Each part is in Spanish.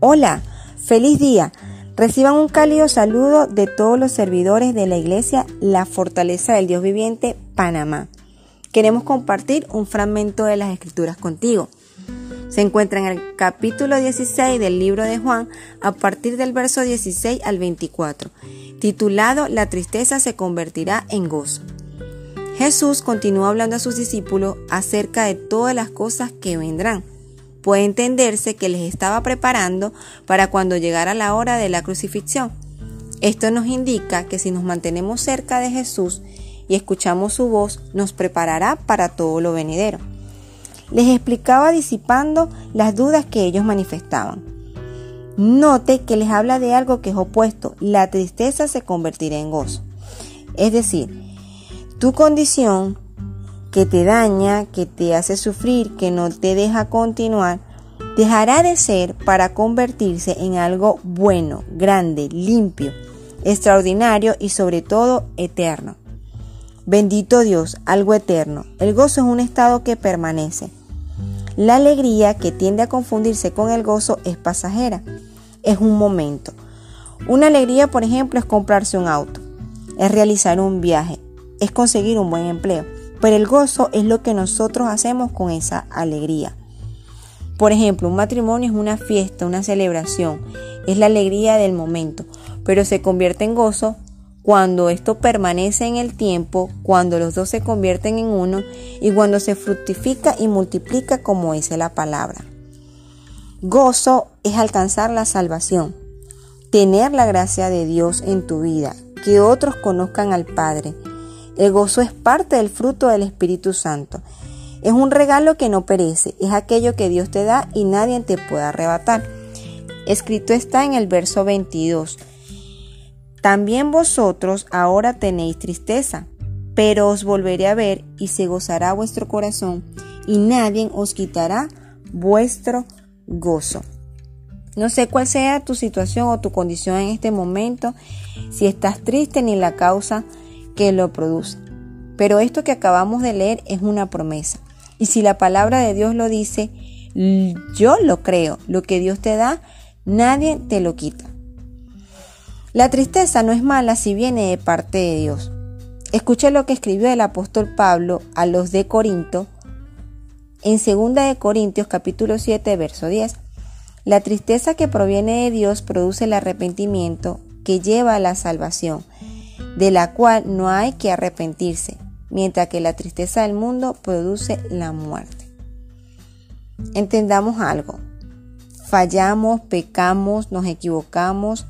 Hola, feliz día. Reciban un cálido saludo de todos los servidores de la iglesia La Fortaleza del Dios Viviente, Panamá. Queremos compartir un fragmento de las escrituras contigo. Se encuentra en el capítulo 16 del libro de Juan a partir del verso 16 al 24, titulado La tristeza se convertirá en gozo. Jesús continuó hablando a sus discípulos acerca de todas las cosas que vendrán puede entenderse que les estaba preparando para cuando llegara la hora de la crucifixión. Esto nos indica que si nos mantenemos cerca de Jesús y escuchamos su voz, nos preparará para todo lo venidero. Les explicaba disipando las dudas que ellos manifestaban. Note que les habla de algo que es opuesto, la tristeza se convertirá en gozo. Es decir, tu condición que te daña, que te hace sufrir, que no te deja continuar, dejará de ser para convertirse en algo bueno, grande, limpio, extraordinario y sobre todo eterno. Bendito Dios, algo eterno. El gozo es un estado que permanece. La alegría que tiende a confundirse con el gozo es pasajera. Es un momento. Una alegría, por ejemplo, es comprarse un auto, es realizar un viaje, es conseguir un buen empleo. Pero el gozo es lo que nosotros hacemos con esa alegría. Por ejemplo, un matrimonio es una fiesta, una celebración, es la alegría del momento, pero se convierte en gozo cuando esto permanece en el tiempo, cuando los dos se convierten en uno y cuando se fructifica y multiplica como dice la palabra. Gozo es alcanzar la salvación, tener la gracia de Dios en tu vida, que otros conozcan al Padre, el gozo es parte del fruto del Espíritu Santo. Es un regalo que no perece, es aquello que Dios te da y nadie te puede arrebatar. Escrito está en el verso 22. También vosotros ahora tenéis tristeza, pero os volveré a ver y se gozará vuestro corazón y nadie os quitará vuestro gozo. No sé cuál sea tu situación o tu condición en este momento, si estás triste ni la causa que lo produce. Pero esto que acabamos de leer es una promesa. Y si la palabra de Dios lo dice, yo lo creo. Lo que Dios te da, nadie te lo quita. La tristeza no es mala si viene de parte de Dios. Escuche lo que escribió el apóstol Pablo a los de Corinto en 2 de Corintios capítulo 7 verso 10. La tristeza que proviene de Dios produce el arrepentimiento que lleva a la salvación de la cual no hay que arrepentirse, mientras que la tristeza del mundo produce la muerte. Entendamos algo. Fallamos, pecamos, nos equivocamos,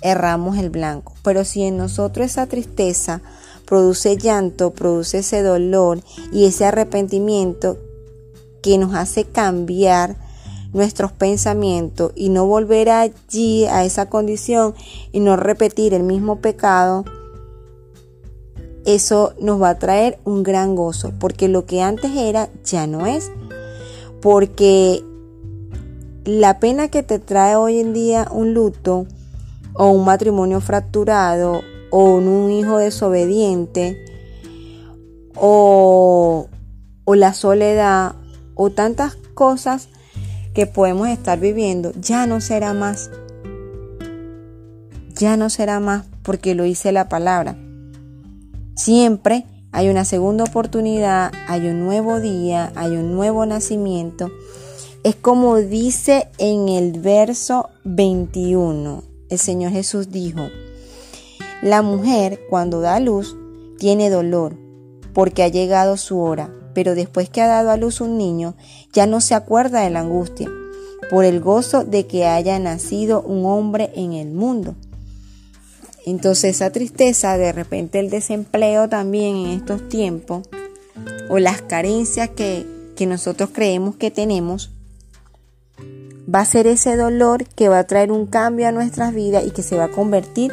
erramos el blanco. Pero si en nosotros esa tristeza produce llanto, produce ese dolor y ese arrepentimiento que nos hace cambiar nuestros pensamientos y no volver allí a esa condición y no repetir el mismo pecado, eso nos va a traer un gran gozo, porque lo que antes era ya no es. Porque la pena que te trae hoy en día un luto o un matrimonio fracturado o un hijo desobediente o, la soledad o tantas cosas que podemos estar viviendo ya no será más. Ya no será más porque lo dice la palabra. Siempre hay una segunda oportunidad, hay un nuevo día, hay un nuevo nacimiento. Es como dice en el verso 21. El Señor Jesús dijo, la mujer cuando da luz tiene dolor porque ha llegado su hora, pero después que ha dado a luz un niño ya no se acuerda de la angustia por el gozo de que haya nacido un hombre en el mundo. Entonces esa tristeza, de repente el desempleo también en estos tiempos, o las carencias que, que nosotros creemos que tenemos, va a ser ese dolor que va a traer un cambio a nuestras vidas y que se va a convertir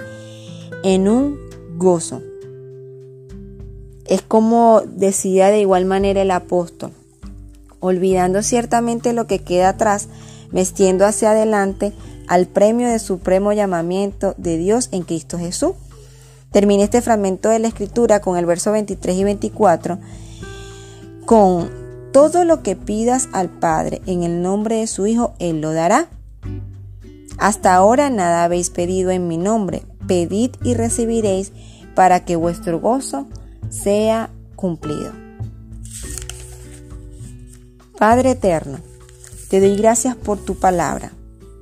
en un gozo. Es como decía de igual manera el apóstol, olvidando ciertamente lo que queda atrás, vestiendo hacia adelante al premio de supremo llamamiento de Dios en Cristo Jesús. Terminé este fragmento de la escritura con el verso 23 y 24 con todo lo que pidas al Padre en el nombre de su Hijo, Él lo dará. Hasta ahora nada habéis pedido en mi nombre. Pedid y recibiréis para que vuestro gozo sea cumplido. Padre eterno, te doy gracias por tu palabra,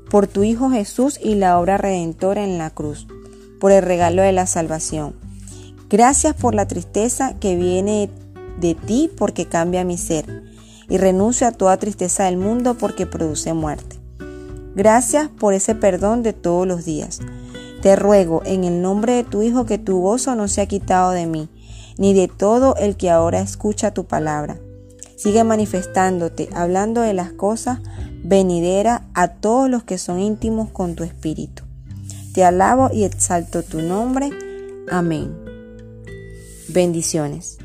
por tu Hijo Jesús y la obra redentora en la cruz, por el regalo de la salvación. Gracias por la tristeza que viene de ti porque cambia mi ser y renuncio a toda tristeza del mundo porque produce muerte. Gracias por ese perdón de todos los días. Te ruego en el nombre de tu Hijo que tu gozo no sea quitado de mí, ni de todo el que ahora escucha tu palabra. Sigue manifestándote, hablando de las cosas venideras a todos los que son íntimos con tu espíritu. Te alabo y exalto tu nombre. Amén. Bendiciones.